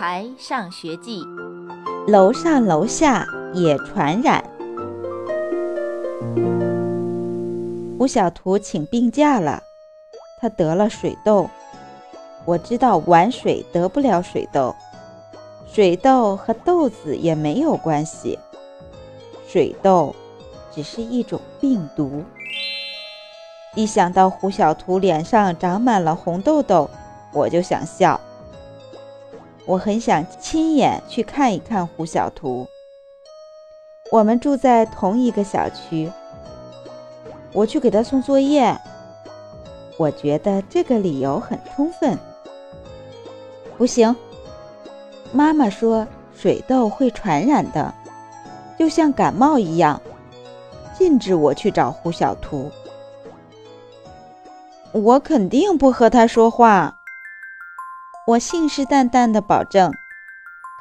孩上学记》，楼上楼下也传染。胡小图请病假了，他得了水痘。我知道玩水得不了水痘，水痘和豆子也没有关系，水痘只是一种病毒。一想到胡小图脸上长满了红痘痘，我就想笑。我很想亲眼去看一看胡小图。我们住在同一个小区，我去给他送作业。我觉得这个理由很充分。不行，妈妈说水痘会传染的，就像感冒一样，禁止我去找胡小图。我肯定不和他说话，我信誓旦旦地保证。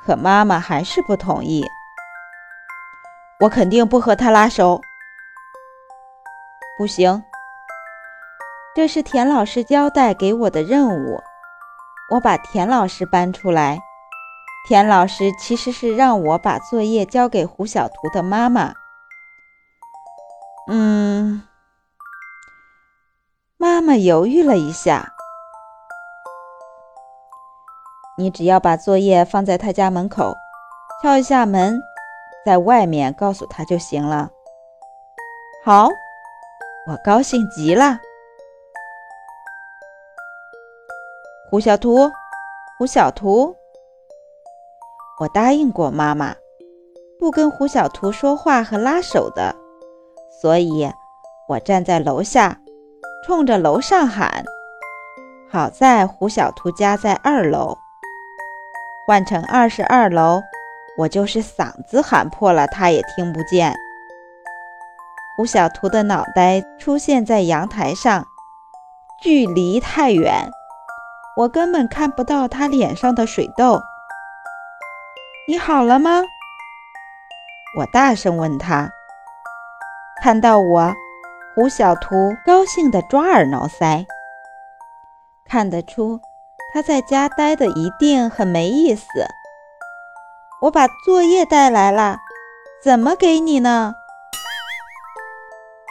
可妈妈还是不同意。我肯定不和他拉手。不行，这是田老师交代给我的任务。我把田老师搬出来。田老师其实是让我把作业交给胡小图的妈妈。嗯。妈妈犹豫了一下，你只要把作业放在他家门口，敲一下门，在外面告诉他就行了。好，我高兴极了。胡小图，胡小图，我答应过妈妈，不跟胡小图说话和拉手的，所以我站在楼下。冲着楼上喊，好在胡小图家在二楼，换成二十二楼，我就是嗓子喊破了，他也听不见。胡小图的脑袋出现在阳台上，距离太远，我根本看不到他脸上的水痘。你好了吗？我大声问他，看到我。胡小图高兴地抓耳挠腮，看得出他在家待的一定很没意思。我把作业带来了，怎么给你呢？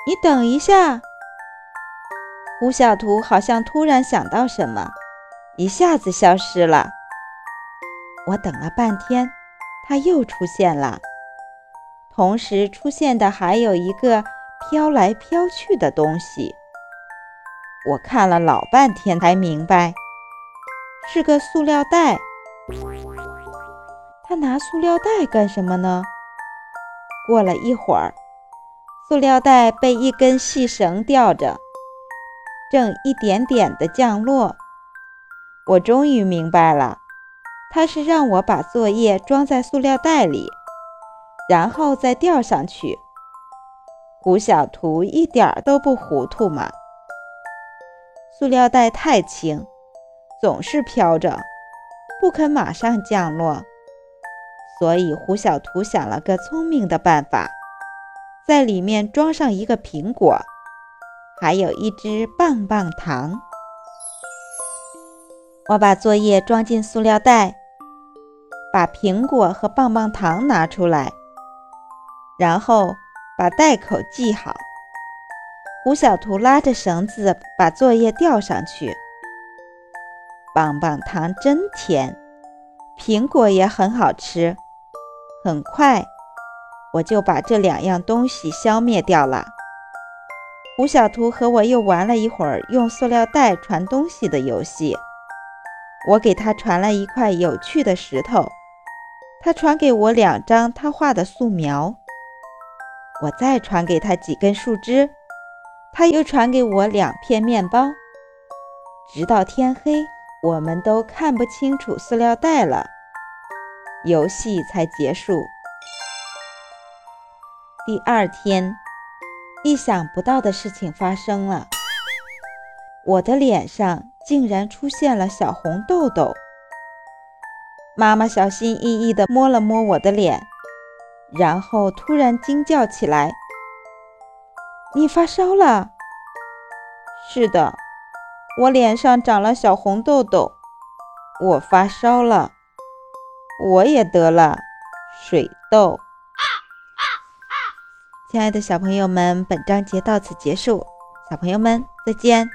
你等一下。胡小图好像突然想到什么，一下子消失了。我等了半天，他又出现了，同时出现的还有一个。飘来飘去的东西，我看了老半天才明白，是个塑料袋。他拿塑料袋干什么呢？过了一会儿，塑料袋被一根细绳吊着，正一点点地降落。我终于明白了，他是让我把作业装在塑料袋里，然后再吊上去。胡小图一点儿都不糊涂嘛！塑料袋太轻，总是飘着，不肯马上降落。所以胡小图想了个聪明的办法，在里面装上一个苹果，还有一只棒棒糖。我把作业装进塑料袋，把苹果和棒棒糖拿出来，然后。把袋口系好。胡小图拉着绳子把作业吊上去。棒棒糖真甜，苹果也很好吃。很快，我就把这两样东西消灭掉了。胡小图和我又玩了一会儿用塑料袋传东西的游戏。我给他传了一块有趣的石头，他传给我两张他画的素描。我再传给他几根树枝，他又传给我两片面包，直到天黑，我们都看不清楚塑料袋了，游戏才结束。第二天，意想不到的事情发生了，我的脸上竟然出现了小红痘痘。妈妈小心翼翼地摸了摸我的脸。然后突然惊叫起来：“你发烧了？”“是的，我脸上长了小红痘痘，我发烧了。”我也得了水痘。亲爱的小朋友们，本章节到此结束，小朋友们再见。